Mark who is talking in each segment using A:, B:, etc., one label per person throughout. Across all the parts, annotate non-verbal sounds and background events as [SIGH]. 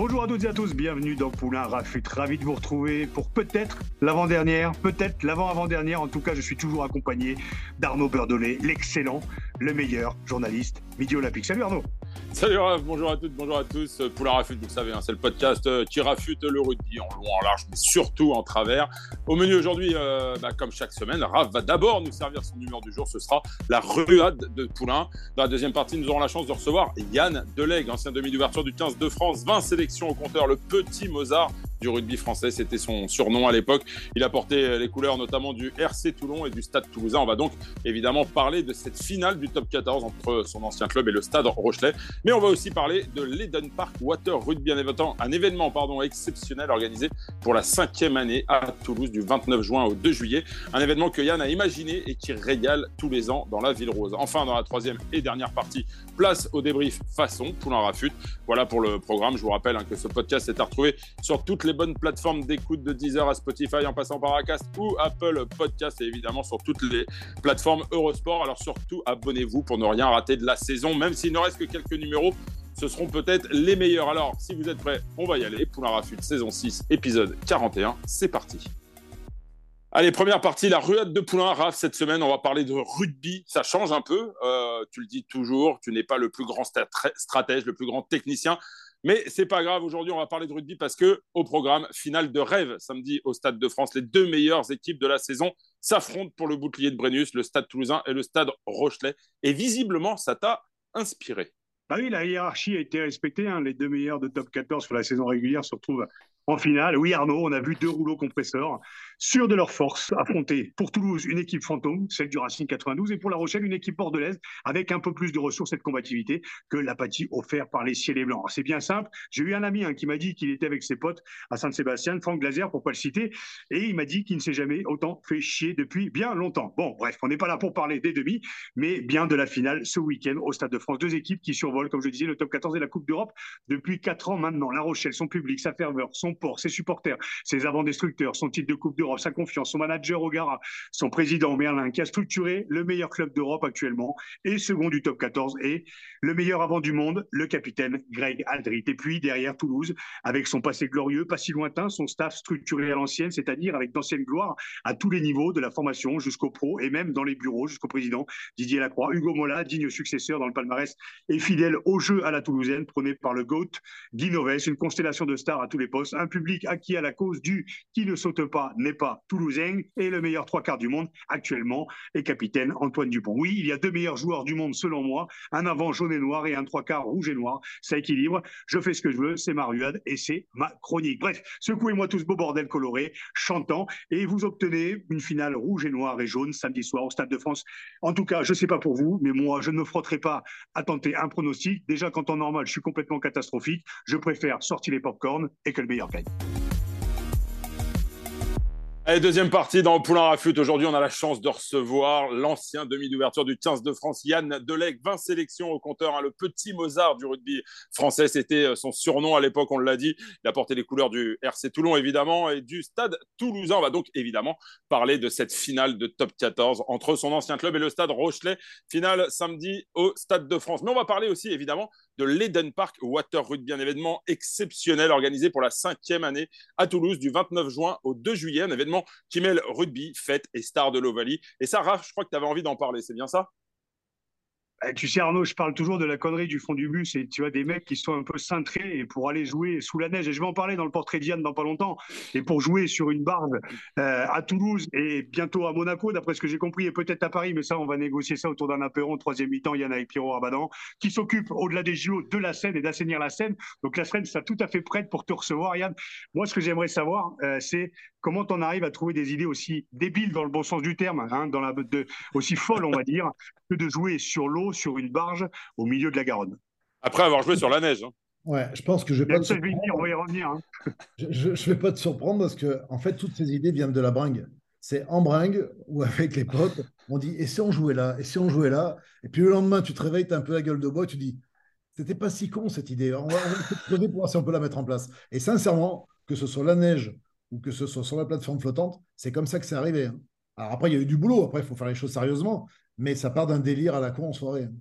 A: Bonjour à toutes et à tous, bienvenue dans Poulain Rafut. Ravi de vous retrouver pour peut-être l'avant-dernière, peut-être l'avant-avant-dernière. En tout cas, je suis toujours accompagné d'Arnaud Beurdelet, l'excellent, le meilleur journaliste midi olympique. Salut Arnaud.
B: Salut Raph, bonjour à toutes, bonjour à tous. Poulain Rafut, vous le savez, hein, c'est le podcast euh, qui rafute le rugby en long, en large, mais surtout en travers. Au menu aujourd'hui, euh, bah, comme chaque semaine, Raph va d'abord nous servir son numéro du jour. Ce sera la ruade de Poulain. Dans la deuxième partie, nous aurons la chance de recevoir Yann Delegue, ancien demi d'ouverture du 15 de France, 20 sélections au compteur, le petit Mozart du rugby français. C'était son surnom à l'époque. Il a porté les couleurs notamment du RC Toulon et du Stade Toulousain. On va donc évidemment parler de cette finale du top 14 entre son ancien club et le Stade Rochelet. Mais on va aussi parler de l'Eden Park Water Rugby, un événement pardon, exceptionnel organisé pour la cinquième année à Toulouse du 29 juin au 2 juillet. Un événement que Yann a imaginé et qui régale tous les ans dans la ville rose. Enfin, dans la troisième et dernière partie, place au débrief façon Poulain Rafut. Voilà pour le programme. Je vous rappelle hein, que ce podcast est à retrouver sur toutes les bonnes plateformes d'écoute de Deezer à Spotify en passant par Acast ou Apple Podcast et évidemment sur toutes les plateformes Eurosport. Alors surtout, abonnez-vous pour ne rien rater de la saison, même s'il ne reste que quelques numéros. Ce seront peut-être les meilleurs. Alors, si vous êtes prêts, on va y aller. Poulain Rafut, saison 6, épisode 41. C'est parti. Allez, première partie, la ruade de Poulain. Raph, cette semaine, on va parler de rugby. Ça change un peu. Euh, tu le dis toujours, tu n'es pas le plus grand stratège, le plus grand technicien. Mais c'est pas grave. Aujourd'hui, on va parler de rugby parce que au programme, finale de rêve samedi au Stade de France, les deux meilleures équipes de la saison s'affrontent pour le bouclier de Brennus, le Stade Toulousain et le Stade Rochelet. Et visiblement, ça t'a inspiré.
A: Bah oui, la hiérarchie a été respectée. Hein. Les deux meilleurs de top 14 sur la saison régulière se retrouvent en finale. Oui, Arnaud, on a vu deux rouleaux compresseurs, sûrs de leur force, affronter pour Toulouse une équipe fantôme, celle du Racing 92, et pour La Rochelle une équipe bordelaise avec un peu plus de ressources et de combativité que l'apathie offerte par les ciels et blancs. C'est bien simple. J'ai eu un ami hein, qui m'a dit qu'il était avec ses potes à Saint-Sébastien, Franck Glaser, pourquoi le citer, et il m'a dit qu'il ne s'est jamais autant fait chier depuis bien longtemps. Bon, bref, on n'est pas là pour parler des demi, mais bien de la finale ce week-end au Stade de France. Deux équipes qui survolent, comme je disais, le top 14 et la Coupe d'Europe depuis quatre ans maintenant. La Rochelle, son public, sa ferveur, son ses supporters, ses avant-destructeurs, son titre de Coupe d'Europe, sa confiance, son manager Ogara, son président Merlin, qui a structuré le meilleur club d'Europe actuellement et second du top 14 et le meilleur avant du monde, le capitaine Greg Aldrit. Et puis derrière Toulouse, avec son passé glorieux, pas si lointain, son staff structuré à l'ancienne, c'est-à-dire avec d'anciennes gloires à tous les niveaux de la formation jusqu'au pro et même dans les bureaux jusqu'au président Didier Lacroix. Hugo Mola, digne successeur dans le palmarès et fidèle au jeu à la toulousaine, prôné par le GOAT, Guy Noves, une constellation de stars à tous les postes, un public acquis à la cause du qui ne saute pas n'est pas toulousain et le meilleur trois quarts du monde actuellement est capitaine Antoine Dupont. Oui, il y a deux meilleurs joueurs du monde selon moi, un avant jaune et noir et un trois quarts rouge et noir. Ça équilibre. Je fais ce que je veux, c'est ma ruade et c'est ma chronique. Bref, secouez-moi tous beau bordel coloré, chantant et vous obtenez une finale rouge et noir et jaune samedi soir au Stade de France. En tout cas, je sais pas pour vous, mais moi, je ne me frotterai pas à tenter un pronostic. Déjà, quand en normal, je suis complètement catastrophique. Je préfère sortir les popcorns et que le meilleur gagne.
B: Deuxième partie dans Poulain Rafut. Aujourd'hui, on a la chance de recevoir l'ancien demi d'ouverture du 15 de France, Yann Delec, 20 sélections au compteur, hein, le petit Mozart du rugby français. C'était euh, son surnom à l'époque, on l'a dit. Il a porté les couleurs du RC Toulon, évidemment, et du stade toulousain. On va donc évidemment parler de cette finale de top 14 entre son ancien club et le stade Rochelet. Finale samedi au stade de France. Mais on va parler aussi, évidemment, de l'Eden Park Water Rugby, un événement exceptionnel organisé pour la cinquième année à Toulouse du 29 juin au 2 juillet, un événement qui mêle rugby, fête et star de l'Ovalie. Et ça, Raph, je crois que tu avais envie d'en parler, c'est bien ça?
A: Tu sais, Arnaud, je parle toujours de la connerie du fond du bus et tu as des mecs qui sont un peu cintrés pour aller jouer sous la neige. Et je vais en parler dans le portrait d'Yann dans pas longtemps. Et pour jouer sur une barbe euh, à Toulouse et bientôt à Monaco, d'après ce que j'ai compris, et peut-être à Paris, mais ça, on va négocier ça autour d'un apéron. Troisième mi-temps, Yann avec Pierrot qui s'occupe au-delà des JO de la scène et d'assainir la scène. Donc la scène, ça tout à fait prête pour te recevoir, Yann. Moi, ce que j'aimerais savoir, euh, c'est comment tu en arrives à trouver des idées aussi débiles dans le bon sens du terme, hein, dans la, de, aussi folles, on va dire, que de jouer sur l'eau, sur une barge, au milieu de la Garonne?
B: Après avoir joué sur la neige. Hein.
C: Ouais, je pense que je vais pas.
A: Te on va y revenir. Hein.
C: Je ne vais pas te surprendre parce que, en fait, toutes ces idées viennent de la bringue. C'est en bringue ou avec les potes, on dit et si on jouait là, et si on jouait là, et puis le lendemain, tu te réveilles, tu as un peu la gueule de bois, tu dis c'était pas si con cette idée, on va, on va pour voir si on peut la mettre en place. Et sincèrement, que ce soit la neige ou que ce soit sur la plateforme flottante, c'est comme ça que c'est arrivé. Hein. Alors après, il y a eu du boulot, après, il faut faire les choses sérieusement, mais ça part d'un délire à la con en soirée. Hein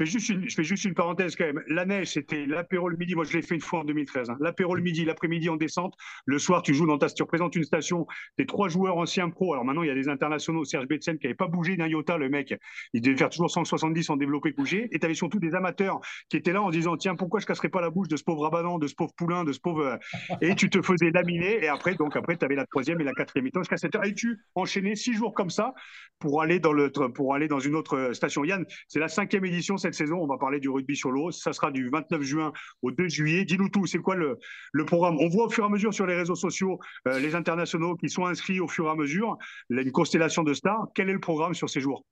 A: je fais juste une parenthèse quand même. La neige, c'était l'apéro le midi. Moi, je l'ai fait une fois en 2013. Hein. L'apéro le midi, l'après-midi en descente. Le soir, tu joues dans ta, tu représentes une station. T'es trois joueurs anciens pro. Alors maintenant, il y a des internationaux. Serge Betsen qui n'avait pas bougé d'un iota, le mec. Il devait faire toujours 170 en développé bouger. Et tu avais surtout des amateurs qui étaient là en disant, tiens, pourquoi je casserais pas la bouche de ce pauvre Rabadan, de ce pauvre Poulain, de ce pauvre. Euh, et tu te faisais laminer. Et après, donc après, tu avais la troisième et la quatrième mi jusqu'à 7 heures. Et tu enchaînais six jours comme ça pour aller dans le, pour aller dans une autre station. Yann, c'est la cinquième édition cette saison. On va parler du rugby sur l'eau. Ça sera du 29 juin au 2 juillet. Dis-nous tout, c'est quoi le, le, programme? On voit au fur et à mesure sur les réseaux sociaux euh, les internationaux qui sont inscrits au fur et à mesure. une constellation de stars. Quel est le programme sur ces jours?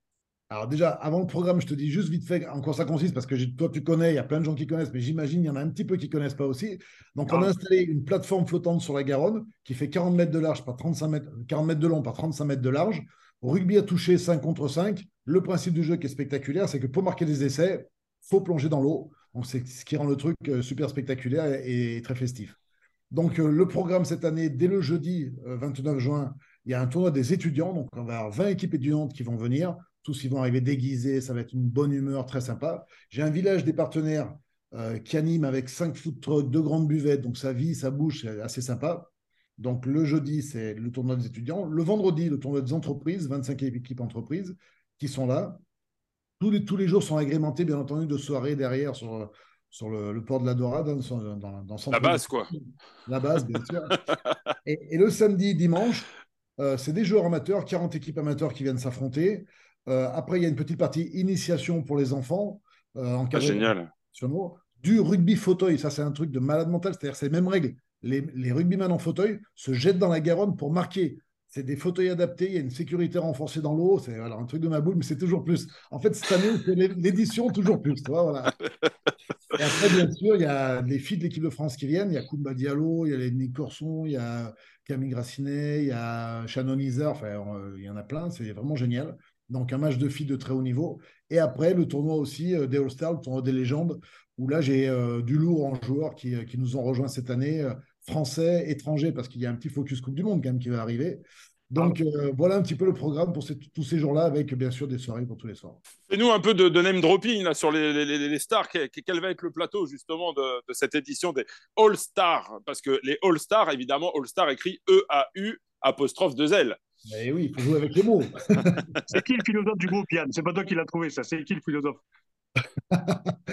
C: Alors déjà, avant le programme, je te dis juste vite fait en quoi ça consiste, parce que toi tu connais, il y a plein de gens qui connaissent, mais j'imagine il y en a un petit peu qui ne connaissent pas aussi. Donc on a ah. installé une plateforme flottante sur la Garonne qui fait 40 mètres de large par 35 mètres, 40 mètres de long par 35 mètres de large. Rugby à toucher 5 contre 5. Le principe du jeu qui est spectaculaire, c'est que pour marquer des essais, faut plonger dans l'eau. Donc, c'est ce qui rend le truc euh, super spectaculaire et, très festif. Donc, euh, le programme cette année, dès le jeudi 29 euh, juin, il y a un tournoi des étudiants. Donc, on va avoir 20 équipes étudiantes qui vont venir. Tous, ils vont arriver déguisés. Ça va être une bonne humeur, très sympa. J'ai un village des partenaires qui anime avec 5 foot trucks, deux grandes buvettes. Donc, ça vit, ça bouge, c'est assez sympa. Donc, le jeudi, c'est le tournoi des étudiants. Le vendredi, le tournoi des entreprises, 25 équipes entreprises qui sont là. Tous les, tous les jours sont agrémentés, bien entendu, de soirées derrière sur, sur le, port de la Dorade, dans, dans,
B: La base, quoi.
C: La base, bien sûr. [LAUGHS] et, le samedi, dimanche, euh, c'est des joueurs amateurs, 40 équipes amateurs qui viennent s'affronter. Euh, après, il y a une petite partie initiation pour les enfants.
B: Euh, en ah, génial.
C: Du rugby fauteuil, ça c'est un truc de malade mental, c'est-à-dire c'est les mêmes règles. Les, les rugbymen en fauteuil se jettent dans la Garonne pour marquer c'est des fauteuils adaptés, il y a une sécurité renforcée dans l'eau, c'est un truc de ma boule, mais c'est toujours plus. En fait, cette année, c'est l'édition toujours plus. voilà. Et après, bien sûr, il y a les filles de l'équipe de France qui viennent, il y a Koumba Diallo, il y a Nick Corson, il y a Camille Grassinet, il y a Shannon Iser, enfin, euh, il y en a plein, c'est vraiment génial. Donc, un match de filles de très haut niveau. Et après, le tournoi aussi euh, des All-Stars, le tournoi des légendes, où là, j'ai euh, du lourd en joueurs qui, qui, nous ont rejoints cette année français, étrangers, parce qu'il y a un petit focus Coupe du Monde quand même qui va arriver. Donc euh, voilà un petit peu le programme pour tous ces jours-là, avec bien sûr des soirées pour tous les soirs.
B: Fais-nous un peu de, name dropping là, sur les, stars. Quel, va être le plateau justement de, cette édition des All Stars Parce que les All Stars, évidemment, All Stars écrit E-A-U apostrophe de L.
C: Mais oui, il faut jouer avec les mots. [LAUGHS]
A: c'est qui le philosophe du groupe, Yann? C'est pas toi qui l'as trouvé, ça. C'est qui le philosophe? [LAUGHS]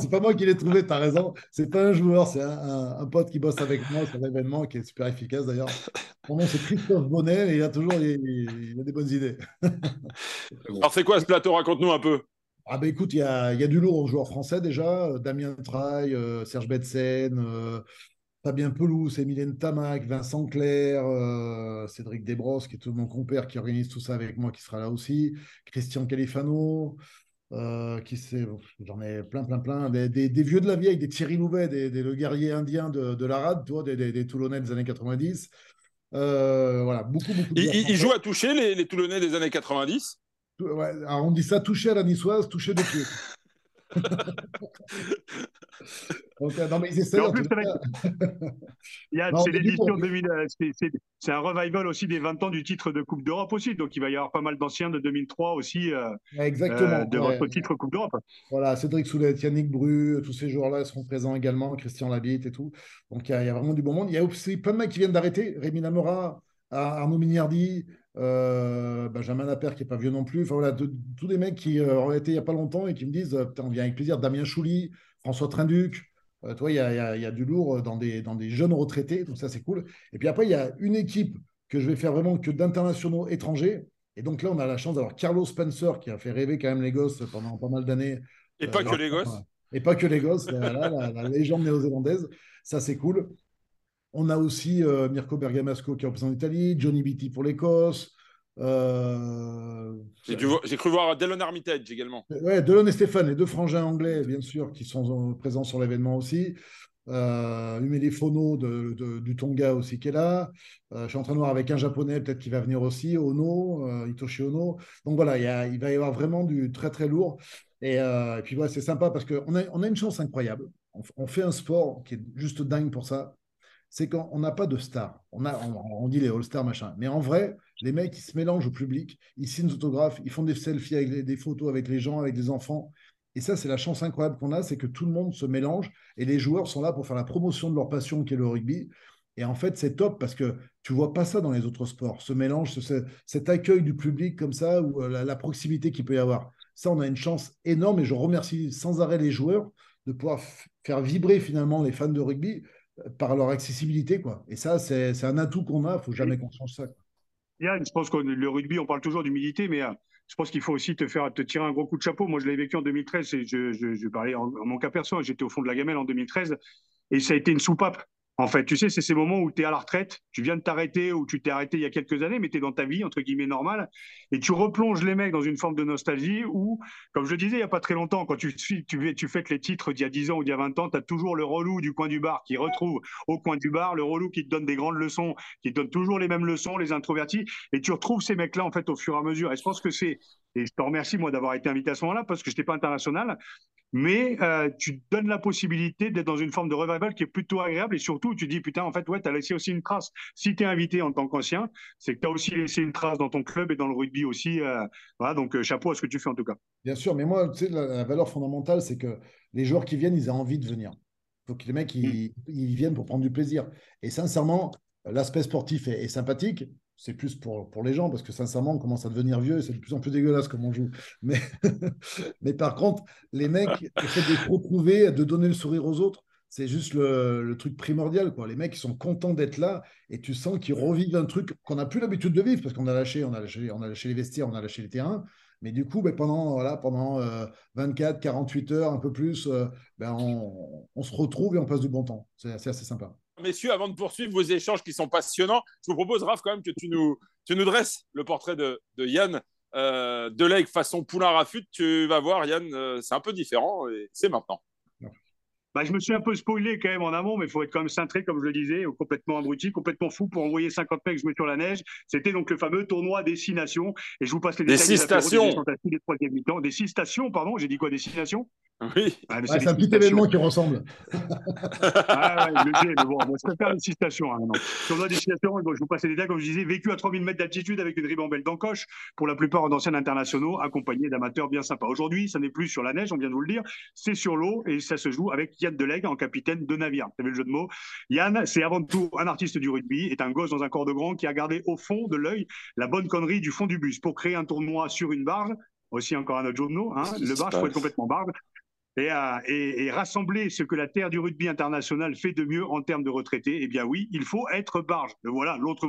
C: c'est pas moi qui l'ai trouvé, tu as raison. C'est pas un joueur, c'est un, pote qui bosse avec moi sur l'événement qui est super efficace d'ailleurs. Mon nom c'est Christophe Bonnet et il a toujours il, a des bonnes idées. [LAUGHS]
B: Alors c'est quoi ce plateau? Raconte-nous un peu.
C: Ah ben écoute, il y a, y a, du lourd aux joueurs français déjà. Damien Traille, euh, Serge Betsen, euh, Fabien Pelouse, Emilien Tamac, Vincent Clair, euh, Cédric Desbrosses, qui est tout mon compère qui organise tout ça avec moi, qui sera là aussi. Christian Califano. Euh, qui j'en ai plein, plein, plein, des, des, vieux de la vieille, des Thierry Louvet, des, des le guerrier indien de, de l'Arade, tu vois, des, des, Toulonnais des années 90. Euh, voilà, beaucoup, beaucoup.
B: De il, il joue à toucher les, les Toulonnais des années 90
C: ouais, alors on dit ça toucher à la niçoise, toucher de pied. [LAUGHS]
A: Donc, euh, non, mais ils essaient. En plus, c'est [LAUGHS] l'édition 2000. Euh, c'est un revival aussi des 20 ans du titre de Coupe d'Europe aussi. Donc, il va y avoir pas mal d'anciens de 2003 aussi. Euh,
C: Exactement.
A: de votre titre Coupe d'Europe.
C: Voilà, Cédric Soulet, Yannick Bru, tous ces joueurs-là seront présents également. Christian Labitte et tout. Donc, il y, a, vraiment du bon monde. Il y a aussi plein de mecs qui viennent d'arrêter. Rémi Lamora, Arnaud Mignardi. Benjamin Lapère qui n'est pas vieux non plus. Enfin voilà, tous des mecs qui ont été il n'y a pas longtemps et qui me disent on vient avec plaisir. Damien Chouli, François Trinduc, euh, toi, il y, a, du lourd dans des, dans des jeunes retraités, donc ça c'est cool. Et puis après, il y a une équipe que je vais faire vraiment que d'internationaux étrangers. Et donc là, on a la chance d'avoir Carlos Spencer qui a fait rêver quand même les gosses pendant pas mal d'années.
B: Et pas euh, que les gosses.
C: Et pas que les gosses, la, légende néo-zélandaise. Ça c'est cool. On a aussi Mirko Bergamasco qui représente l'Italie, Johnny Beatty pour l'Écosse.
B: J'ai cru voir Delon Armitage également.
C: Ouais, Delon et Stéphane, les deux frangins anglais, bien sûr, qui sont présents sur l'événement aussi. Euh, les de, du Tonga aussi qui est là. Euh, je suis en train de voir avec un japonais peut-être qui va venir aussi, Ono, euh, Hitoshi Ono. Donc voilà, il va y avoir vraiment du très très lourd. Et, euh, puis voilà, c'est sympa parce qu'on a, on a une chance incroyable. On, fait un sport qui est juste dingue pour ça. C'est qu'on n'a pas de stars. On, a, on, dit les All-Stars, machin. Mais en vrai, les mecs, ils se mélangent au public, ils signent des autographes, ils font des selfies avec des photos avec les gens, avec des enfants. Et ça, c'est la chance incroyable qu'on a, c'est que tout le monde se mélange et les joueurs sont là pour faire la promotion de leur passion qui est le rugby. Et en fait, c'est top parce que tu vois pas ça dans les autres sports, ce mélange, cet accueil du public comme ça, ou euh, la, proximité qu'il peut y avoir. Ça, on a une chance énorme et je remercie sans arrêt les joueurs de pouvoir faire vibrer finalement les fans de rugby par leur accessibilité. Quoi. Et ça, c'est un atout qu'on a, il faut jamais qu'on change ça.
A: Yann, je pense que le rugby, on parle toujours d'humilité, mais euh, je pense qu'il faut aussi te faire te tirer un gros coup de chapeau. Moi, je l'ai vécu en 2013. Et je, je, je parlais en, en, mon cas perso. J'étais au fond de la gamelle en 2013 et ça a été une soupape. En fait, tu sais, c'est ces moments où tu es à la retraite, tu viens de t'arrêter ou tu t'es arrêté il y a quelques années, mais tu es dans ta vie, entre guillemets, normale, et tu replonges les mecs dans une forme de nostalgie où, comme je disais il n'y a pas très longtemps, quand tu, tu, tu fais les titres d'il y a 10 ans ou d'il y a 20 ans, tu as toujours le relou du coin du bar qui retrouve au coin du bar, le relou qui te donne des grandes leçons, qui te donne toujours les mêmes leçons, les introvertis, et tu retrouves ces mecs-là, en fait, au fur et à mesure. Et je pense que c'est, et je te remercie, moi, d'avoir été invité à ce moment-là, parce que je n'étais pas international, mais euh, tu donnes la possibilité d'être dans une forme de revival qui est plutôt agréable. Et surtout tu dis putain en fait ouais tu as laissé aussi une trace. Si tu es invité en tant qu'ancien c'est que tu as aussi laissé une trace dans ton club et dans le rugby aussi euh, voilà. Donc euh, chapeau à ce que tu fais en tout cas.
C: Bien sûr mais moi tu sais la, valeur fondamentale c'est que les joueurs qui viennent ils ont envie de venir. Faut que les mecs ils, mm. viennent pour prendre du plaisir. Et sincèrement l'aspect sportif est sympathique c'est plus pour, pour les gens, parce que sincèrement, on commence à devenir vieux et c'est de plus en plus dégueulasse comme on joue. Mais, [LAUGHS] mais par contre, les mecs essaient de retrouver, de donner le sourire aux autres. C'est juste le, truc primordial. Quoi. Les mecs, ils sont contents d'être là et tu sens qu'ils revivent un truc qu'on n'a plus l'habitude de vivre parce qu'on a lâché, on a lâché, on a lâché les vestiaires, on a lâché les terrains. Mais du coup, ben, pendant, voilà, pendant 24, euh, 48 heures, un peu plus, euh, ben, on, on, se retrouve et on passe du bon temps. C'est assez sympa
B: messieurs, avant de poursuivre vos échanges qui sont passionnants, je vous propose, Raph, quand même que tu nous, tu nous dresses le portrait de, de Yann euh, Delègue façon Poulain Rafut. Tu vas voir, Yann, euh, c'est un peu différent et c'est maintenant.
A: Bah, je me suis un peu spoilé quand même en amont, mais il faut être quand même cintré, comme je le disais, complètement abruti, complètement fou pour envoyer 50 mecs jouer sur la neige. C'était donc le fameux tournoi des six nations. Et je vous passe les
B: détails. Des six stations.
A: Des, des six stations, pardon. J'ai dit quoi Des six nations?
B: Oui.
C: Ah, c'est un petit événement qui ressemble. [LAUGHS]
A: ah, ouais, le mais bon, moi, je préfère les six stations. Hein, Tournoi des six stations, je vous passe les détails, comme je disais, vécu à 3000 mètres d'altitude avec une ribambelle d'encoche, pour la plupart d'anciens internationaux, accompagnés d'amateurs bien sympas. Aujourd'hui, ça n'est plus sur la neige, on vient de vous le dire, c'est sur l'eau et ça se joue avec Yann Delegue en capitaine de navire. Vous avez le jeu de mots Yann, c'est avant tout un artiste du rugby, est un gosse dans un corps de grand qui a gardé au fond de l'œil la bonne connerie du fond du bus pour créer un tournoi sur une barge aussi encore un autre mots. Hein. Le barge faut être complètement barge et, rassembler ce que la terre du rugby international fait de mieux en termes de retraités, eh bien oui, il faut être barge. Voilà l'autre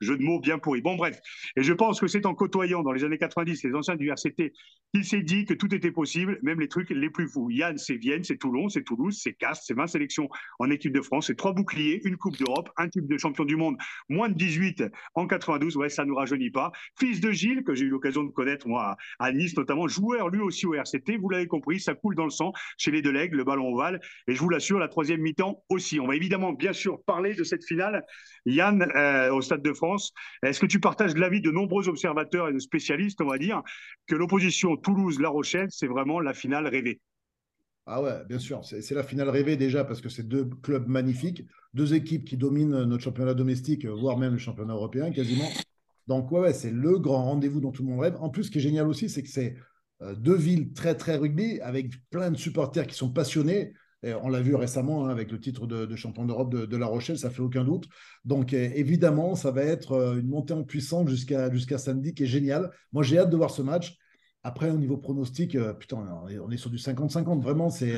A: jeu, de mots bien pourri. Bon, bref. Et je pense que c'est en côtoyant dans les années 90 les anciens du RCT qu'il s'est dit que tout était possible, même les trucs les plus fous. Yann, c'est Vienne, c'est Toulon, c'est Toulouse, c'est Castres, c'est 20 sélections en équipe de France, c'est trois boucliers, une Coupe d'Europe, un type de champion du monde, moins de 18 en 92. Ouais, ça ne nous rajeunit pas. Fils de Gilles, que j'ai eu l'occasion de connaître, moi, à Nice notamment, joueur lui aussi au RCT. Vous l'avez compris, ça coule dans le sang chez les Delegues, le ballon ovale. Et je vous l'assure, la troisième mi-temps aussi. On va évidemment, bien sûr, parler de cette finale. Yann, euh, au Stade de France, est-ce que tu partages l'avis de nombreux observateurs et de spécialistes, on va dire, que l'opposition Toulouse-La Rochelle, c'est vraiment la finale rêvée?
C: Ah ouais, bien sûr, c'est la finale rêvée déjà parce que c'est deux clubs magnifiques, deux équipes qui dominent notre championnat domestique, voire même le championnat européen quasiment. Donc ouais, ouais c'est le grand rendez-vous dont tout le monde rêve. En plus, ce qui est génial aussi, c'est que c'est deux villes très, très rugby, avec plein de supporters qui sont passionnés. On l'a vu récemment hein, avec le titre de, champion d'Europe de, La Rochelle, ça fait aucun doute. Donc euh, évidemment, ça va être euh, une montée en puissance jusqu'à jusqu'à samedi qui est génial. Moi, j'ai hâte de voir ce match. Après, au niveau pronostic, putain, on est sur du 50-50. Vraiment, c'est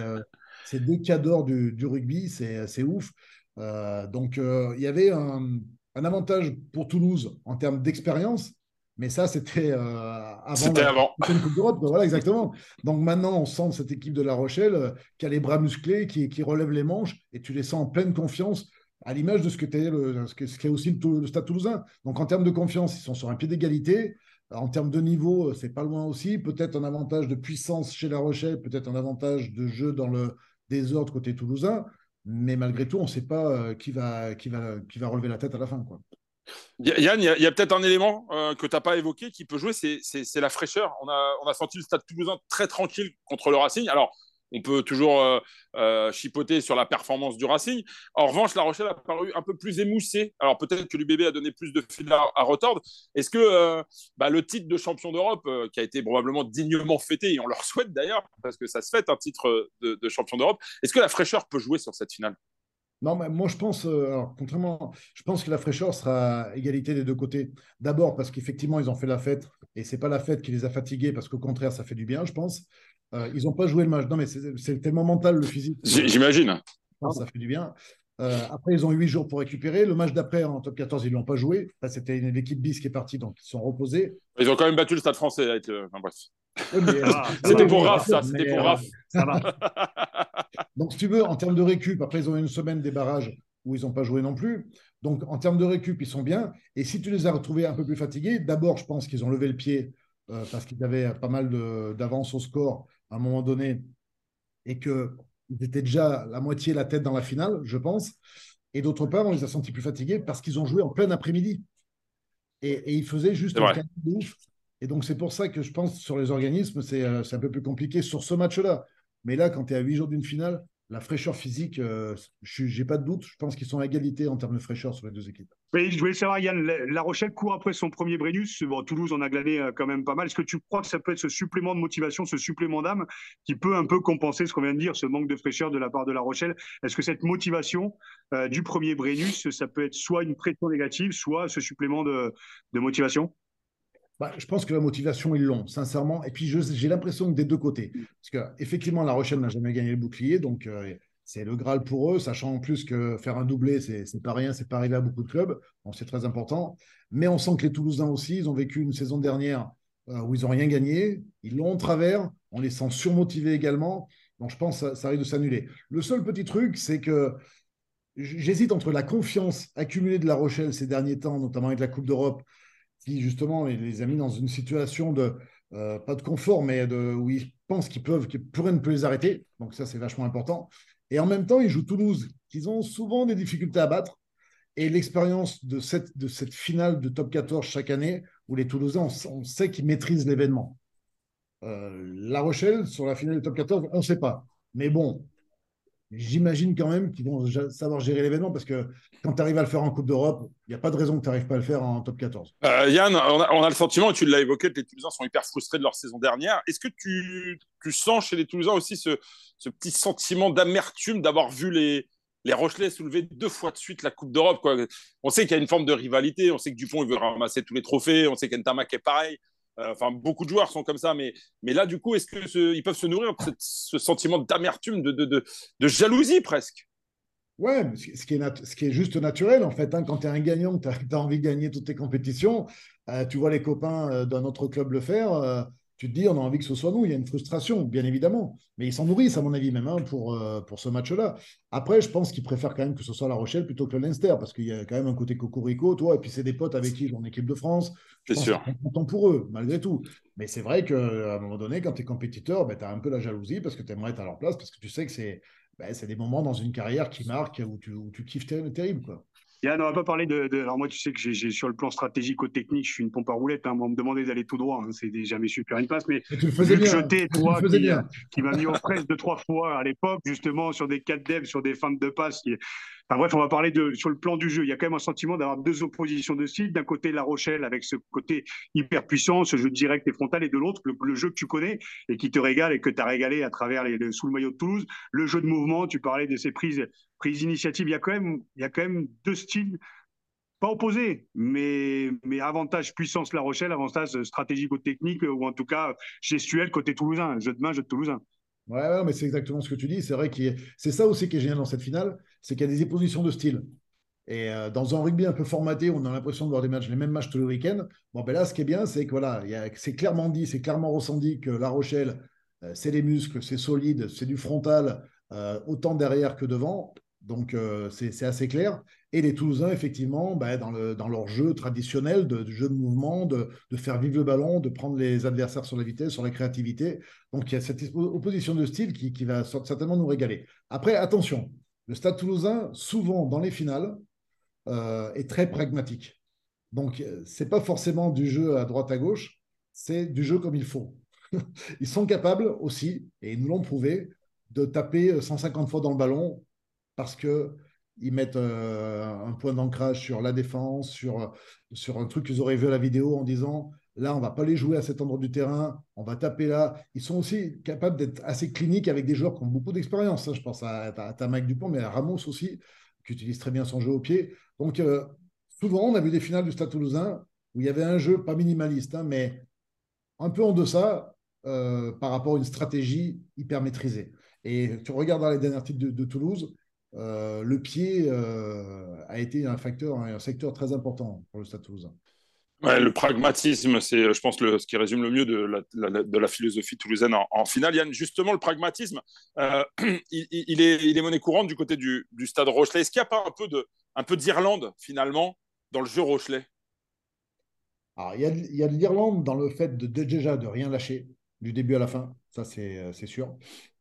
C: c'est deux cadors du, du rugby, c'est ouf. donc, il y avait un, avantage pour Toulouse en termes d'expérience, mais ça, c'était euh, avant,
B: la, avant.
C: Coupe d'Europe. Voilà, exactement. Donc maintenant, on sent cette équipe de La Rochelle euh, qui a les bras musclés, qui, qui relève les manches, et tu les sens en pleine confiance à l'image de ce le, ce qu'est aussi le, le, Stade Toulousain. Donc en termes de confiance, ils sont sur un pied d'égalité. En termes de niveau, c'est pas loin aussi. Peut-être un avantage de puissance chez La Rochelle, peut-être un avantage de jeu dans le désordre côté toulousain. Mais malgré tout, on ne sait pas euh, qui va, qui, va, qui va relever la tête à la fin. Quoi.
B: Yann, il y a, peut-être un élément euh, que tu n'as pas évoqué qui peut jouer, c'est la fraîcheur. On a, senti le stade toulousain très tranquille contre le Racing. Alors, on peut toujours euh, euh, chipoter sur la performance du Racing. En revanche, La Rochelle a paru un peu plus émoussée. Alors peut-être que l'UBB a donné plus de fil à, retordre. Est-ce que bah, le titre de champion d'Europe, qui a été probablement dignement fêté, et on leur souhaite d'ailleurs, parce que ça se fête un titre de, champion d'Europe, est-ce que la fraîcheur peut jouer sur cette finale?
C: Non, mais moi je pense, alors, contrairement, je pense que la fraîcheur sera égalité des deux côtés. D'abord parce qu'effectivement ils ont fait la fête et c'est pas la fête qui les a fatigués parce qu'au contraire ça fait du bien, je pense. Euh, ils n'ont pas joué le match. Non, mais c'est tellement mental le physique.
B: J'imagine.
C: Ça fait du bien. Euh, après, ils ont huit jours pour récupérer. Le match d'après, en top 14, ils ne l'ont pas joué. C'était l'équipe bis qui est partie, donc ils sont reposés.
B: Ils ont quand même battu le stade français. Avec Enfin, bref. Ah, [LAUGHS] c'était pour Raph, ça. C'était pour Raph.
C: Donc, si tu veux, en termes de récup, après, ils ont eu une semaine des barrages où ils n'ont pas joué non plus. Donc, en termes de récup, ils sont bien. Et si tu les as retrouvés un peu plus fatigués, d'abord, je pense qu'ils ont levé le pied euh, parce qu'ils avaient pas mal d'avance au score à un moment donné et qu'ils étaient déjà la moitié la tête dans la finale, je pense. Et d'autre part, on les a sentis plus fatigués parce qu'ils ont joué en plein après-midi. Et, ils faisaient juste un de ouf. Et donc, c'est pour ça que je pense sur les organismes, c'est euh, un peu plus compliqué sur ce match-là. Mais là, quand tu es à huit jours d'une finale, la fraîcheur physique, euh, je n'ai pas de doute. Je pense qu'ils sont à égalité en termes de fraîcheur sur les deux équipes.
A: Oui, je voulais savoir, Yann, La Rochelle court après son premier Brennus. Bon, Toulouse en a glané euh, quand même pas mal. Est-ce que tu crois que ça peut être ce supplément de motivation, ce supplément d'âme qui peut un peu compenser ce qu'on vient de dire, ce manque de fraîcheur de la part de La Rochelle? Est-ce que cette motivation euh, du premier Brennus, ça peut être soit une pression négative, soit ce supplément de, motivation?
C: Bah, je pense que la motivation, ils l'ont, sincèrement. Et puis, j'ai l'impression que des deux côtés. Parce qu'effectivement, La Rochelle n'a jamais gagné le bouclier. Donc, c'est le Graal pour eux, sachant en plus que faire un doublé, c'est pas rien, c'est pas arrivé à beaucoup de clubs, donc c'est très important. Mais on sent que les Toulousains aussi, ils ont vécu une saison dernière euh, où ils n'ont rien gagné, ils l'ont en travers, on les sent surmotivés également, donc je pense que ça, ça arrive de s'annuler. Le seul petit truc, c'est que j'hésite entre la confiance accumulée de La Rochelle ces derniers temps, notamment avec la Coupe d'Europe, justement les a mis dans une situation de, euh, pas de confort, mais de, où ils pensent qu'ils peuvent, que plus rien ne peut les arrêter, donc ça c'est vachement important. Et en même temps, ils jouent Toulouse, qu'ils ont souvent des difficultés à battre. Et l'expérience de cette, de cette finale de top 14 chaque année, où les Toulousains, on, sait qu'ils maîtrisent l'événement. Euh, la Rochelle, sur la finale du top 14, on ne sait pas. Mais bon, j'imagine quand même qu'ils vont savoir gérer l'événement parce que quand tu arrives à le faire en Coupe d'Europe, il n'y a pas de raison que tu n'arrives pas à le faire en top 14.
B: Euh, Yann, on a, le sentiment, et tu l'as évoqué, que les Toulousains sont hyper frustrés de leur saison dernière. Est-ce que tu, sens chez les Toulousains aussi ce, ce petit sentiment d'amertume d'avoir vu les, les Rochelais soulever deux fois de suite la Coupe d'Europe On sait qu'il y a une forme de rivalité, on sait que Dupont il veut ramasser tous les trophées, on sait qu'Entamac est pareil. Euh, enfin, beaucoup de joueurs sont comme ça, mais, mais là, du coup, est-ce qu'ils peuvent se nourrir de ce, sentiment d'amertume, de, de, de, jalousie presque?
C: Ouais, ce qui, est ce qui est juste naturel, en fait. Hein, quand tu es un gagnant, tu as, envie de gagner toutes tes compétitions, euh, tu vois les copains euh, d'un autre club le faire, tu te dis, on a envie que ce soit nous. Il y a une frustration, bien évidemment. Mais ils s'en nourrissent, à mon avis, même, hein, pour, euh, pour ce match-là. Après, je pense qu'ils préfèrent quand même que ce soit La Rochelle plutôt que le Leinster, parce qu'il y a quand même un côté cocorico, toi, et puis c'est des potes avec qui ils en équipe de France.
B: C'est sûr.
C: content pour eux, malgré tout. Mais c'est vrai qu'à un moment donné, quand tu es compétiteur, ben, tu as un peu la jalousie parce que tu aimerais être à leur place, parce que tu sais que c'est ben, des moments dans une carrière qui marquent, où tu, où tu kiffes terrible. Quoi.
A: Yann, on va pas parler de, Alors moi, tu sais que j'ai sur le plan stratégique ou technique, je suis une pompe à roulettes. Hein. On me demandait d'aller tout droit. Hein. C'est jamais su faire une passe, mais,
C: tu le faisais bien.
A: jeter, toi, qui, qui m'a mis en presse deux trois fois à l'époque, justement sur des 4 devs, sur des fins de passe. Qui... Enfin bref, on va parler de sur le plan du jeu. Il y a quand même un sentiment d'avoir deux oppositions de style. D'un côté, La Rochelle avec ce côté hyper puissant, ce jeu direct et frontal, et de l'autre, le, jeu que tu connais et qui te régale et que tu as régalé à travers les, sous le maillot de Toulouse. Le jeu de mouvement, tu parlais de ces prises prises d'initiative. Il y a quand même il y a quand même deux styles pas opposé, mais, mais avantage puissance La Rochelle, avantage stratégique ou technique, ou en tout cas gestuel côté toulousain, jeu de main, jeu de toulousain.
C: Ouais, mais c'est exactement ce que tu dis. C'est vrai que c'est ça aussi qui est génial dans cette finale, c'est qu'il y a des oppositions de style. Et euh, dans un rugby un peu formaté, on a l'impression de voir des matchs, les mêmes matchs tout le week-end. Bon, ben là, ce qui est bien, c'est que voilà, c'est clairement dit, c'est clairement ressenti que La Rochelle, euh, c'est les muscles, c'est solide, c'est du frontal, euh, autant derrière que devant Donc, euh, c'est assez clair. Et les Toulousains, effectivement, ben, dans, le, dans, leur jeu traditionnel de, jeu de mouvement, de, faire vivre le ballon, de prendre les adversaires sur la vitesse, sur la créativité. Donc, il y a cette opposition de style qui, va certainement nous régaler. Après, attention, le Stade toulousain, souvent dans les finales, euh, est très pragmatique. Donc, c'est pas forcément du jeu à droite à gauche, c'est du jeu comme il faut. [LAUGHS] ils sont capables aussi, et ils nous l'ont prouvé, de taper 150 fois dans le ballon parce qu'ils mettent euh, un point d'ancrage sur la défense, sur, sur un truc qu'ils auraient vu à la vidéo en disant là, on va pas les jouer à cet endroit du terrain, on va taper là. Ils sont aussi capables d'être assez cliniques avec des joueurs qui ont beaucoup d'expérience. Hein. Je pense à, à, à Mike Dupont, mais à Ramos aussi, qui utilise très bien son jeu au pied. Donc, euh, souvent, on a vu des finales du Stade toulousain où il y avait un jeu pas minimaliste, hein, mais un peu en deçà euh, par rapport à une stratégie hyper maîtrisée. Et tu regardes dans les derniers titres de Toulouse, euh, le pied euh, a été un facteur, un secteur très important pour le Stade Toulousain.
B: le pragmatisme, c'est, je pense, le, ce qui résume le mieux de la, de la philosophie toulousaine en, finale. Yann, justement, le pragmatisme, euh, [CLEARS THROAT] il, est, il est monnaie courante du côté du, du stade Rochelet. Est-ce qu'il n'y a pas un peu, de, un peu d'Irlande, finalement, dans le jeu Rochelet
C: Alors, il y a, il y a de l'Irlande dans le fait de, déjà de rien lâcher, du début à la fin, ça c'est, c'est sûr.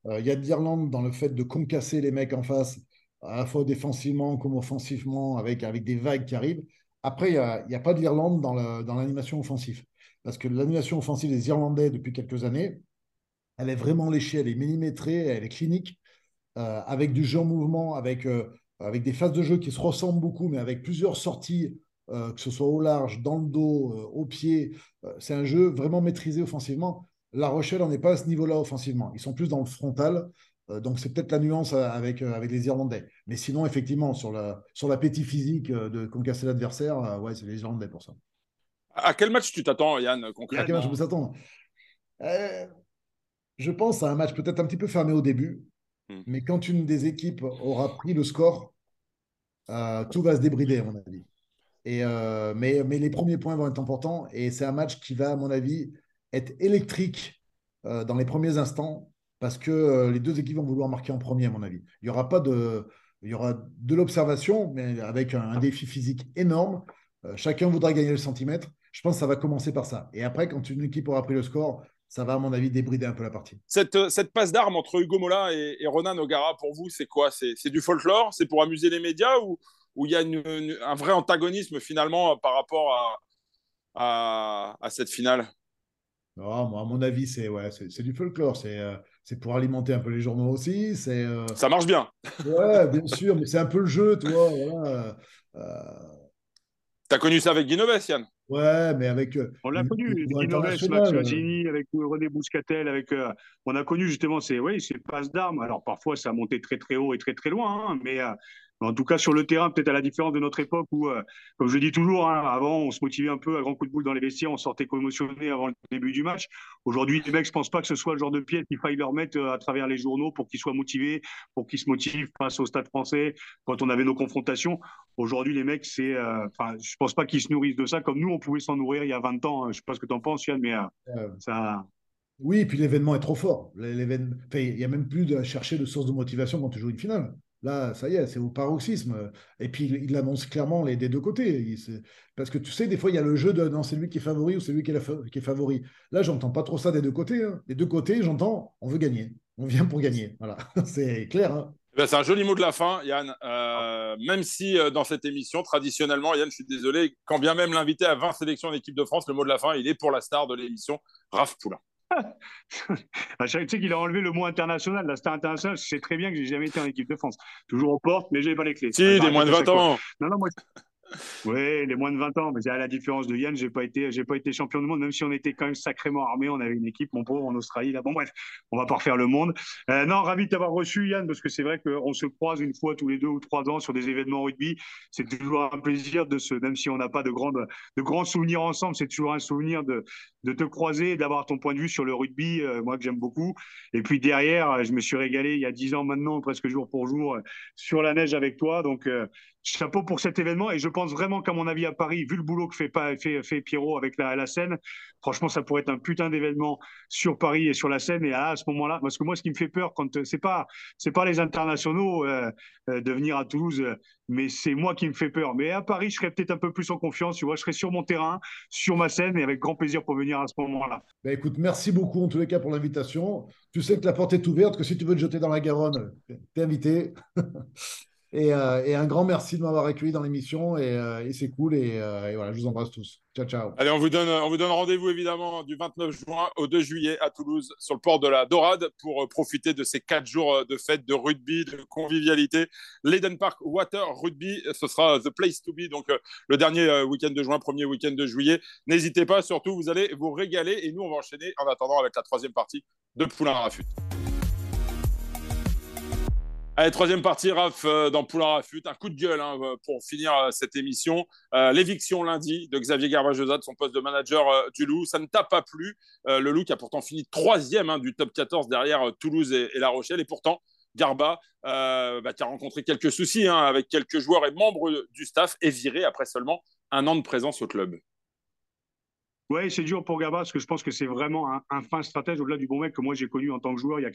C: il y a de l'Irlande dans le fait de concasser les mecs en face à la fois défensivement comme offensivement, avec, avec des vagues qui arrivent. Après, il n'y a, pas de l'Irlande dans l'animation offensive. Parce que l'animation offensive des Irlandais depuis quelques années, elle est vraiment léchée, elle est millimétrée, elle est clinique, euh, avec du jeu en mouvement, avec, euh, avec des phases de jeu qui se ressemblent beaucoup, mais avec plusieurs sorties, euh, que ce soit au large, dans le dos, au pied. c'est un jeu vraiment maîtrisé offensivement. La Rochelle n'en est pas à ce niveau-là offensivement. Ils sont plus dans le frontal, donc, c'est peut-être la nuance euh, avec, euh, avec les Irlandais. Mais sinon, effectivement, sur l'appétit sur physique de concasser l'adversaire, ouais, c'est les Irlandais pour ça.
B: À quel match tu t'attends, Yann,
C: concrètement? À quel match je m'attends Je pense à un match peut-être un petit peu fermé au début, hmm. mais quand une des équipes aura pris le score, tout va se débrider, à mon avis. Et, mais, mais les premiers points vont être importants, et c'est un match qui va, à mon avis, être électrique dans les premiers instants parce que euh, les deux équipes vont vouloir marquer en premier, à mon avis. Il y aura pas de, il y aura de l'observation, mais avec un, défi physique énorme. Euh, chacun voudra gagner le centimètre. Je pense que ça va commencer par ça. Et après, quand une équipe aura pris le score, ça va, à mon avis, débrider un peu la partie.
B: Cette, euh, cette passe d'armes entre Hugo Mola et, Ronan O'Gara, pour vous, c'est quoi? C'est du folklore? C'est pour amuser les médias ou il y a un vrai antagonisme finalement par rapport à, à, cette finale?
C: Non, moi, à mon avis, c'est ouais, du folklore. C'est c'est pour alimenter un peu les journaux aussi. C'est, euh,
B: Ça marche bien.
C: ouais, bien sûr, mais c'est un peu le jeu, toi. Voilà. Euh...
B: T'as connu ça avec Guinoves, Yann?
C: Ouais, mais avec.
A: Euh, on l'a connu, Guinoves, Max Mazzini, avec René Bouscatel, avec. Euh, on a connu justement ces, ouais, ces passes d'armes. Alors parfois, ça a monté très très haut et très très loin, hein, mais en tout cas, sur le terrain, peut-être à la différence de notre époque où, euh, comme je dis toujours, hein, avant, on se motivait un peu à grand coup de boule dans les vestiaires, on sortait commotionné avant le début du match. Aujourd'hui, les mecs, je pense pas que ce soit le genre de pièce qu'il faille leur mettre euh, à travers les journaux pour qu'ils soient motivés, pour qu'ils se motivent face au stade français quand on avait nos confrontations. Aujourd'hui, les mecs, c'est, euh, je pense pas qu'ils se nourrissent de ça comme nous, on pouvait s'en nourrir il y a 20 ans. Hein. Je sais pas ce que tu en penses, Yann, mais ça.
C: Oui, et puis l'événement est trop fort. Il y a même plus de chercher de source de motivation quand tu joues une finale. Là, ça y est, c'est au paroxysme. Et puis, il annonce clairement les, des deux côtés. parce que tu sais, des fois, il y a le jeu de non, c'est lui qui est favori ou c'est lui qui est, qui est favori. Là, j'entends pas trop ça des deux côtés. Hein. Des deux côtés, j'entends on veut gagner. On vient pour gagner. Voilà, [LAUGHS] c'est clair. Hein.
B: Eh ben, c'est un joli mot de la fin, Yann. Euh, même si euh, dans cette émission, traditionnellement, Yann, je suis désolé, quand bien même l'invité à 20 sélections d'équipe de France, le mot de la fin, il est pour la star de l'émission, Raph Poulain. [LAUGHS]
A: tu sais qu'il a enlevé le mot international, la star internationale. Je sais très bien que j'ai jamais été en équipe de France. Toujours aux portes, mais j'ai pas les clés.
B: Si, des moins de 20 ans.
A: Non, non, moi, oui, les moins de 20 ans. Mais à la différence de Yann, j'ai pas pas été champion du monde, même si on était quand même sacrément armé. On avait une équipe, mon pauvre, en Australie. Là, bon, bref, on va pas refaire le monde. Euh, non, ravi de t'avoir reçu, Yann, parce que c'est vrai qu'on se croise une fois tous les deux ou trois ans sur des événements rugby. C'est toujours un plaisir de se, même si on n'a pas de grandes, de grands souvenirs ensemble, c'est toujours un souvenir de, de te croiser d'avoir ton point de vue sur le rugby, euh, moi que j'aime beaucoup. Et puis derrière, je me suis régalé il y a dix ans maintenant, presque jour pour jour, sur la neige avec toi. Donc, euh, chapeau pour cet événement. Et je pense vraiment qu'à mon avis, à Paris, vu le boulot que fait, fait, fait Pierrot avec la, la scène, franchement, ça pourrait être un putain d'événement sur Paris et sur la scène. Et à, ce moment-là, parce que moi, ce qui me fait peur, quand c'est pas, c'est pas les internationaux euh, euh, de venir à Toulouse, mais c'est moi qui me fait peur. Mais à Paris, je serais peut-être un peu plus en confiance. Tu vois, je serais sur mon terrain, sur ma scène, et avec grand plaisir pour venir à ce moment-là.
C: Ben écoute, merci beaucoup en tous les cas pour l'invitation. Tu sais que la porte est ouverte, que si tu veux te jeter dans la Garonne, t'es invité. [LAUGHS] Euh, et, un grand merci de m'avoir accueilli dans l'émission. Et, euh, c'est cool. Euh, et, voilà, je vous embrasse tous. Ciao, ciao.
B: Allez, on vous donne, on vous donne rendez-vous évidemment du 29 juin au 2 juillet à Toulouse sur le port de la Dorade pour profiter de ces quatre jours de fête, de rugby, de convivialité. L'Eden Park Water Rugby, ce sera the place to be. Donc le dernier week-end de juin, premier week-end de juillet. N'hésitez pas, surtout, vous allez vous régaler. Et nous, on va enchaîner en attendant avec la troisième partie de Poulain Rafut. Allez, troisième partie, Raph, euh, dans Poulain Rafut. Un coup de gueule hein, euh, pour finir euh, cette émission. L'éviction lundi de Xavier Garbajosa de son poste de manager du Loup. Ça ne t'a pas plu. le Loup qui a pourtant fini troisième hein, du top 14 derrière Toulouse et, La Rochelle. Et pourtant, Garba, bah, qui a rencontré quelques soucis hein, avec quelques joueurs et membres du staff, est viré après seulement un an de présence au club.
A: Oui, c'est dur pour Garba parce que je pense que c'est vraiment un, fin stratège au-delà du bon mec que moi j'ai connu en tant que joueur il y a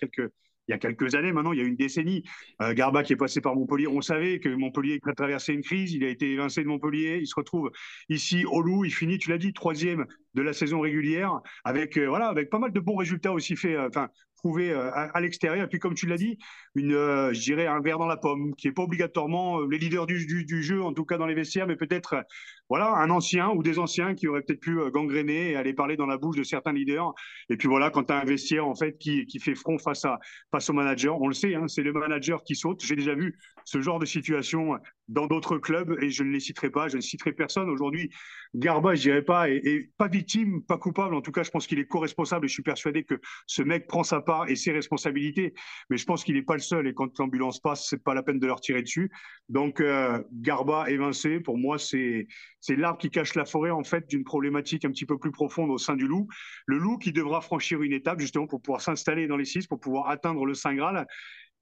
A: quelques, années. Maintenant, il y a une décennie. Euh, Garba qui est passé par Montpellier, on savait que Montpellier a traversé une crise, il a été évincé de Montpellier, il se retrouve ici au Loup, il finit, tu l'as dit, troisième de la saison régulière avec euh, voilà avec pas mal de bons résultats aussi faits. Euh, enfin, trouver euh, à, l'extérieur. Et puis, comme tu l'as dit, une, je dirais un verre dans la pomme, qui n'est pas obligatoirement les leaders du, du, jeu, en tout cas dans les vestiaires, mais peut-être voilà un ancien ou des anciens qui auraient peut-être pu gangréner et aller parler dans la bouche de certains leaders. Et puis voilà, quand tu as un vestiaire en fait qui, qui fait front face à face au manager, on le sait, hein, c'est le manager qui saute. J'ai déjà vu ce genre de situation dans d'autres clubs et je ne les citerai pas, je ne citerai personne. Aujourd'hui, Garba, je dirais pas, est, pas victime, pas coupable. En tout cas, je pense qu'il est co-responsable et je suis persuadé que ce mec prend sa part et ses responsabilités. Mais je pense qu'il n'est pas le seul et quand l'ambulance passe, c'est pas la peine de leur tirer dessus. Donc, euh, Garba évincé, pour moi, c'est l'arbre qui cache la forêt en fait d'une problématique un petit peu plus profonde au sein du loup. Le loup qui devra franchir une étape justement pour pouvoir s'installer dans les six, pour pouvoir atteindre le Saint Graal.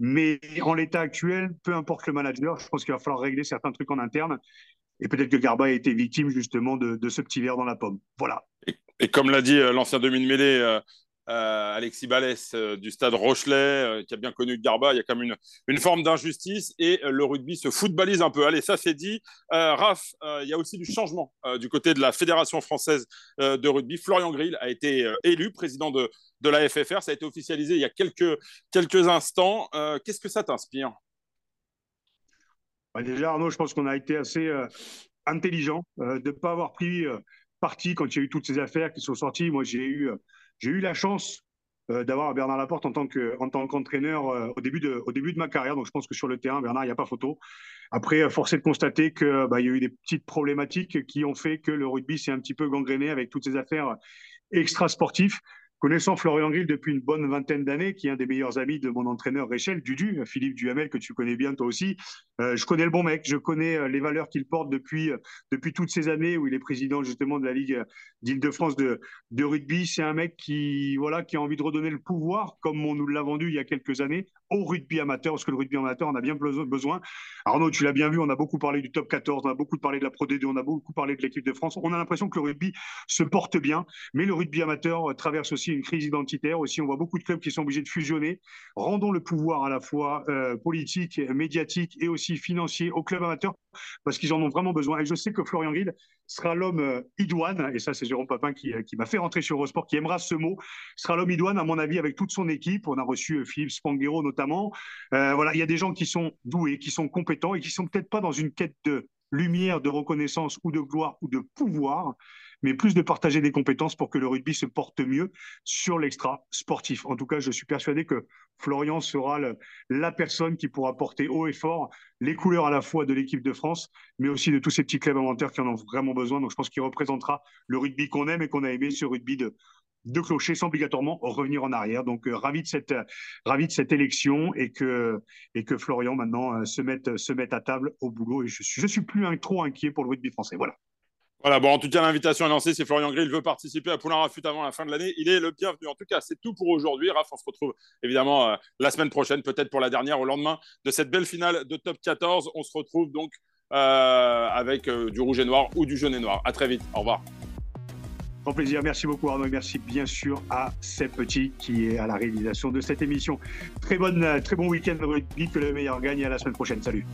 A: Mais en l'état actuel, peu importe le manager, je pense qu'il va falloir régler certains trucs en interne. Et peut-être que Garba a été victime justement de, ce petit verre dans la pomme. Voilà.
B: Et, comme l'a dit euh, l'ancien demi-mêlée, euh, euh, Alexis Balès du stade Rochelet, qui a bien connu Garba, il y a quand même une, une forme d'injustice et le rugby se footballise un peu. Allez, ça c'est dit. Raph, il y a aussi du changement du côté de la Fédération française de rugby. Florian Grill a été élu président de, de la FFR. Ça a été officialisé il y a quelques, quelques instants. Euh, qu'est-ce que ça t'inspire?
A: Bah, Déjà, Arnaud, je pense qu'on a été assez euh, intelligent euh, de ne pas avoir pris parti quand il y a eu toutes ces affaires qui sont sorties. Moi, j'ai eu, j'ai eu la chance d'avoir Bernard Laporte en tant que en tant qu'entraîneur au début de au début de ma carrière donc je pense que sur le terrain Bernard il n'y a pas photo après force est de constater que bah, y a eu des petites problématiques qui ont fait que le rugby s'est un petit peu gangréné avec toutes ces affaires extra sportives Connaissant Florian Grill depuis une bonne vingtaine d'années, qui est un des meilleurs amis de mon entraîneur Réchel, Dudu, Philippe Duhamel, que tu connais bien toi aussi, euh, je connais le bon mec, je connais euh, les valeurs qu'il porte depuis, euh, depuis toutes ces années où il est président justement de la Ligue d'Île-de-France de, de rugby. C'est un mec qui, voilà, qui a envie de redonner le pouvoir, comme on nous l'a vendu il y a quelques années, au rugby amateur, parce que le rugby amateur, on a bien besoin. Arnaud, tu l'as bien vu, on a beaucoup parlé du top 14, on a beaucoup parlé de la Pro D2, on a beaucoup parlé de l'équipe de France. On a l'impression que le rugby se porte bien, mais le rugby amateur traverse aussi une crise identitaire. Aussi, on voit beaucoup de clubs qui sont obligés de fusionner. Rendons le pouvoir à la fois euh, politique, médiatique et aussi financier aux clubs amateurs parce qu'ils en ont vraiment besoin. Et je sais que Florian Grill sera l'homme euh, idoine, et ça c'est Jérôme Papin qui, euh, m'a fait rentrer sur Eurosport, qui aimera ce mot, sera l'homme idoine à mon avis avec toute son équipe. On a reçu Philippe Spanghero notamment. voilà, il y a des gens qui sont doués, qui sont compétents et qui sont peut-être pas dans une quête de lumière, de reconnaissance ou de gloire ou de pouvoir, mais plus de partager des compétences pour que le rugby se porte mieux sur l'extra sportif. En tout cas, je suis persuadé que Florian sera la personne qui pourra porter haut et fort les couleurs à la fois de l'équipe de France, mais aussi de tous ces petits clubs amateurs qui en ont vraiment besoin. Donc, je pense qu'il représentera le rugby qu'on aime et qu'on a aimé, ce rugby de, de clocher sans obligatoirement revenir en arrière. Donc euh, ravi de cette ravi de cette élection et que et que Florian maintenant euh, se mette se mette à table au boulot et je suis je suis plus trop inquiet pour le rugby français. Voilà.
B: Voilà, bon, en tout cas, l'invitation est lancée. Si Florian Grill veut participer à Poulain Rafut avant la fin de l'année, il est le bienvenu. En tout cas, c'est tout pour aujourd'hui. Raph, on se retrouve évidemment euh, la semaine prochaine, peut-être pour la dernière, au lendemain de cette belle finale de top 14. On se retrouve donc euh, avec euh, du rouge et noir ou du jaune et noir. À très vite. Au revoir.
A: Grand plaisir. Merci beaucoup, Arnaud. Et merci bien sûr à Seb Petit qui est à la réalisation de cette émission. Très, bonne, très bon week-end, rugby. Que le meilleur gagne à la semaine prochaine. Salut.